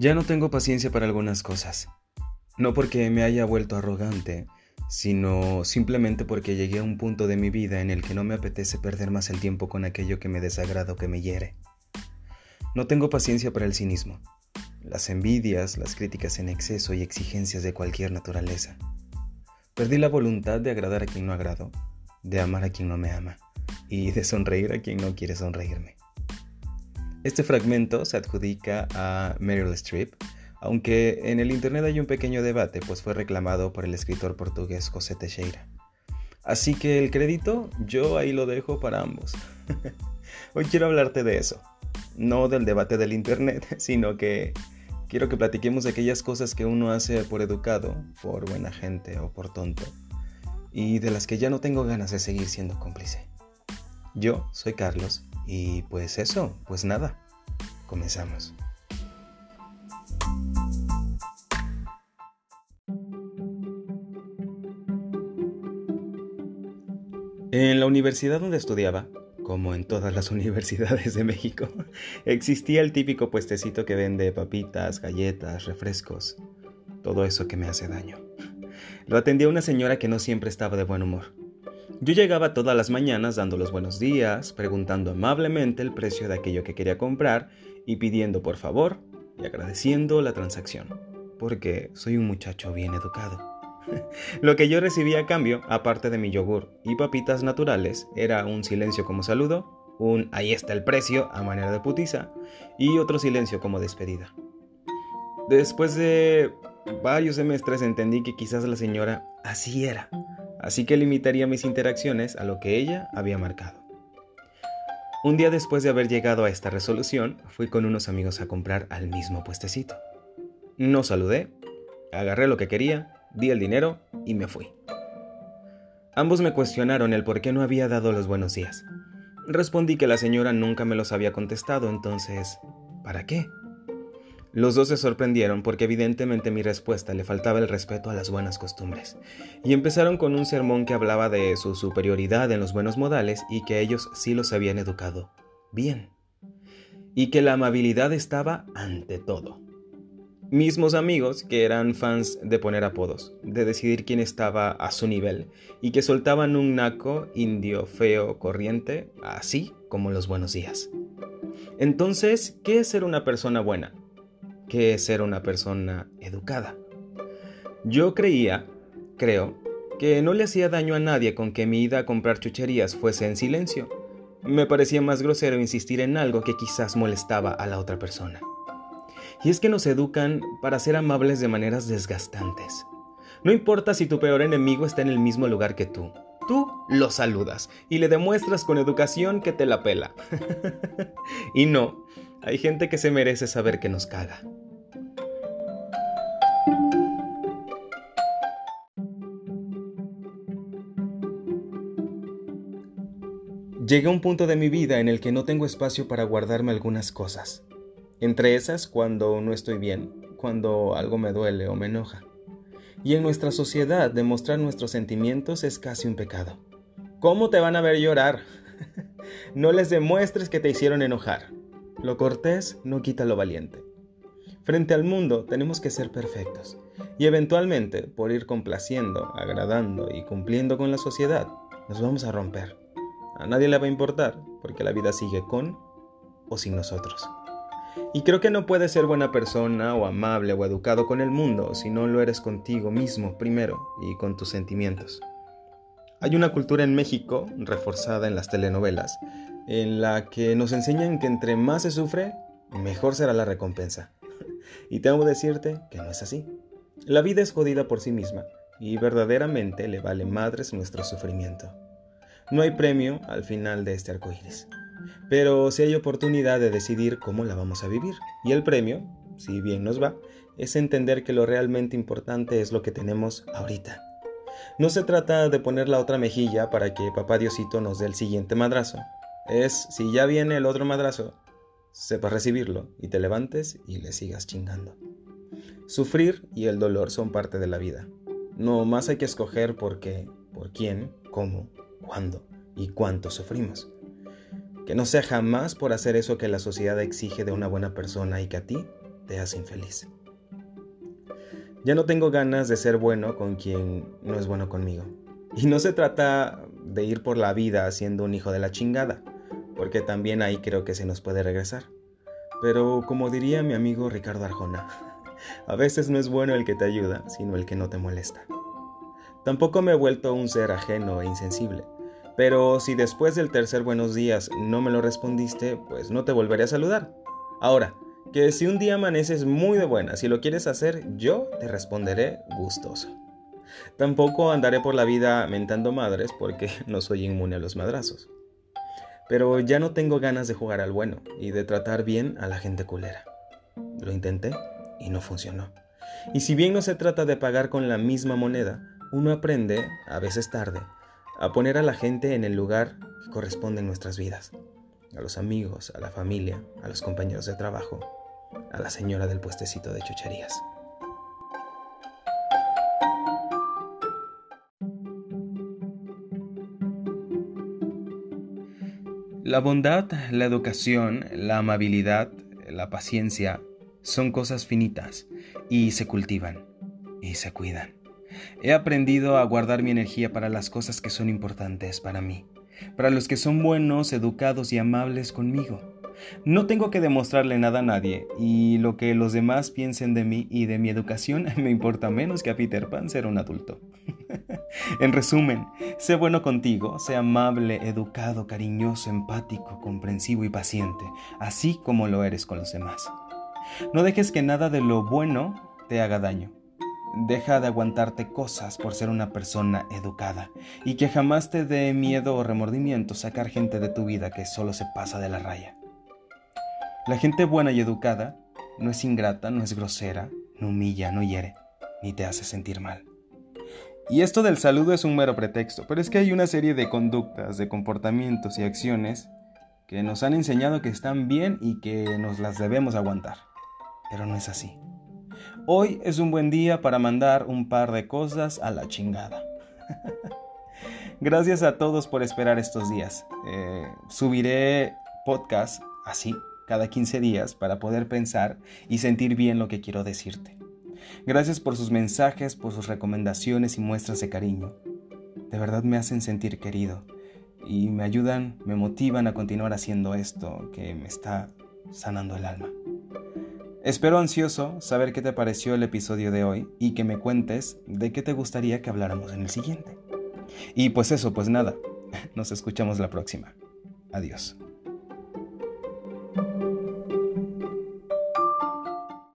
Ya no tengo paciencia para algunas cosas. No porque me haya vuelto arrogante, sino simplemente porque llegué a un punto de mi vida en el que no me apetece perder más el tiempo con aquello que me desagrada o que me hiere. No tengo paciencia para el cinismo, las envidias, las críticas en exceso y exigencias de cualquier naturaleza. Perdí la voluntad de agradar a quien no agrado, de amar a quien no me ama y de sonreír a quien no quiere sonreírme. Este fragmento se adjudica a Meryl Streep, aunque en el internet hay un pequeño debate, pues fue reclamado por el escritor portugués José Teixeira. Así que el crédito yo ahí lo dejo para ambos. Hoy quiero hablarte de eso, no del debate del internet, sino que quiero que platiquemos de aquellas cosas que uno hace por educado, por buena gente o por tonto, y de las que ya no tengo ganas de seguir siendo cómplice. Yo soy Carlos y pues eso, pues nada, comenzamos. En la universidad donde estudiaba, como en todas las universidades de México, existía el típico puestecito que vende papitas, galletas, refrescos, todo eso que me hace daño. Lo atendía una señora que no siempre estaba de buen humor. Yo llegaba todas las mañanas dando los buenos días, preguntando amablemente el precio de aquello que quería comprar y pidiendo por favor y agradeciendo la transacción, porque soy un muchacho bien educado. Lo que yo recibía a cambio, aparte de mi yogur y papitas naturales, era un silencio como saludo, un ahí está el precio a manera de putiza y otro silencio como despedida. Después de varios semestres entendí que quizás la señora así era así que limitaría mis interacciones a lo que ella había marcado. Un día después de haber llegado a esta resolución, fui con unos amigos a comprar al mismo puestecito. No saludé, agarré lo que quería, di el dinero y me fui. Ambos me cuestionaron el por qué no había dado los buenos días. Respondí que la señora nunca me los había contestado, entonces, ¿para qué? Los dos se sorprendieron porque evidentemente mi respuesta le faltaba el respeto a las buenas costumbres, y empezaron con un sermón que hablaba de su superioridad en los buenos modales y que ellos sí los habían educado bien, y que la amabilidad estaba ante todo. Mismos amigos que eran fans de poner apodos, de decidir quién estaba a su nivel, y que soltaban un naco indio feo corriente, así como los buenos días. Entonces, ¿qué es ser una persona buena? Que es ser una persona educada. Yo creía, creo, que no le hacía daño a nadie con que mi ida a comprar chucherías fuese en silencio. Me parecía más grosero insistir en algo que quizás molestaba a la otra persona. Y es que nos educan para ser amables de maneras desgastantes. No importa si tu peor enemigo está en el mismo lugar que tú. Tú lo saludas y le demuestras con educación que te la pela. y no, hay gente que se merece saber que nos caga. Llegué a un punto de mi vida en el que no tengo espacio para guardarme algunas cosas. Entre esas, cuando no estoy bien, cuando algo me duele o me enoja. Y en nuestra sociedad, demostrar nuestros sentimientos es casi un pecado. ¿Cómo te van a ver llorar? no les demuestres que te hicieron enojar. Lo cortés no quita lo valiente. Frente al mundo tenemos que ser perfectos. Y eventualmente, por ir complaciendo, agradando y cumpliendo con la sociedad, nos vamos a romper. A nadie le va a importar, porque la vida sigue con o sin nosotros. Y creo que no puedes ser buena persona o amable o educado con el mundo si no lo eres contigo mismo primero y con tus sentimientos. Hay una cultura en México, reforzada en las telenovelas, en la que nos enseñan que entre más se sufre, mejor será la recompensa. Y tengo que decirte que no es así. La vida es jodida por sí misma y verdaderamente le vale madres nuestro sufrimiento. No hay premio al final de este arco iris, pero sí hay oportunidad de decidir cómo la vamos a vivir. Y el premio, si bien nos va, es entender que lo realmente importante es lo que tenemos ahorita. No se trata de poner la otra mejilla para que papá Diosito nos dé el siguiente madrazo. Es si ya viene el otro madrazo, sepas recibirlo y te levantes y le sigas chingando. Sufrir y el dolor son parte de la vida. No más hay que escoger por qué, por quién, cómo cuándo y cuánto sufrimos. Que no sea jamás por hacer eso que la sociedad exige de una buena persona y que a ti te hace infeliz. Ya no tengo ganas de ser bueno con quien no es bueno conmigo. Y no se trata de ir por la vida siendo un hijo de la chingada, porque también ahí creo que se nos puede regresar. Pero como diría mi amigo Ricardo Arjona, a veces no es bueno el que te ayuda, sino el que no te molesta. Tampoco me he vuelto un ser ajeno e insensible, pero si después del tercer buenos días no me lo respondiste, pues no te volveré a saludar. Ahora, que si un día amaneces muy de buenas y lo quieres hacer, yo te responderé gustoso. Tampoco andaré por la vida mentando madres porque no soy inmune a los madrazos. Pero ya no tengo ganas de jugar al bueno y de tratar bien a la gente culera. Lo intenté y no funcionó. Y si bien no se trata de pagar con la misma moneda, uno aprende, a veces tarde, a poner a la gente en el lugar que corresponde en nuestras vidas. A los amigos, a la familia, a los compañeros de trabajo, a la señora del puestecito de chucherías. La bondad, la educación, la amabilidad, la paciencia son cosas finitas y se cultivan y se cuidan. He aprendido a guardar mi energía para las cosas que son importantes para mí, para los que son buenos, educados y amables conmigo. No tengo que demostrarle nada a nadie y lo que los demás piensen de mí y de mi educación me importa menos que a Peter Pan ser un adulto. en resumen, sé bueno contigo, sé amable, educado, cariñoso, empático, comprensivo y paciente, así como lo eres con los demás. No dejes que nada de lo bueno te haga daño. Deja de aguantarte cosas por ser una persona educada y que jamás te dé miedo o remordimiento sacar gente de tu vida que solo se pasa de la raya. La gente buena y educada no es ingrata, no es grosera, no humilla, no hiere, ni te hace sentir mal. Y esto del saludo es un mero pretexto, pero es que hay una serie de conductas, de comportamientos y acciones que nos han enseñado que están bien y que nos las debemos aguantar. Pero no es así. Hoy es un buen día para mandar un par de cosas a la chingada. Gracias a todos por esperar estos días. Eh, subiré podcast así cada 15 días para poder pensar y sentir bien lo que quiero decirte. Gracias por sus mensajes, por sus recomendaciones y muestras de cariño. De verdad me hacen sentir querido y me ayudan, me motivan a continuar haciendo esto que me está sanando el alma. Espero ansioso saber qué te pareció el episodio de hoy y que me cuentes de qué te gustaría que habláramos en el siguiente. Y pues eso, pues nada, nos escuchamos la próxima. Adiós.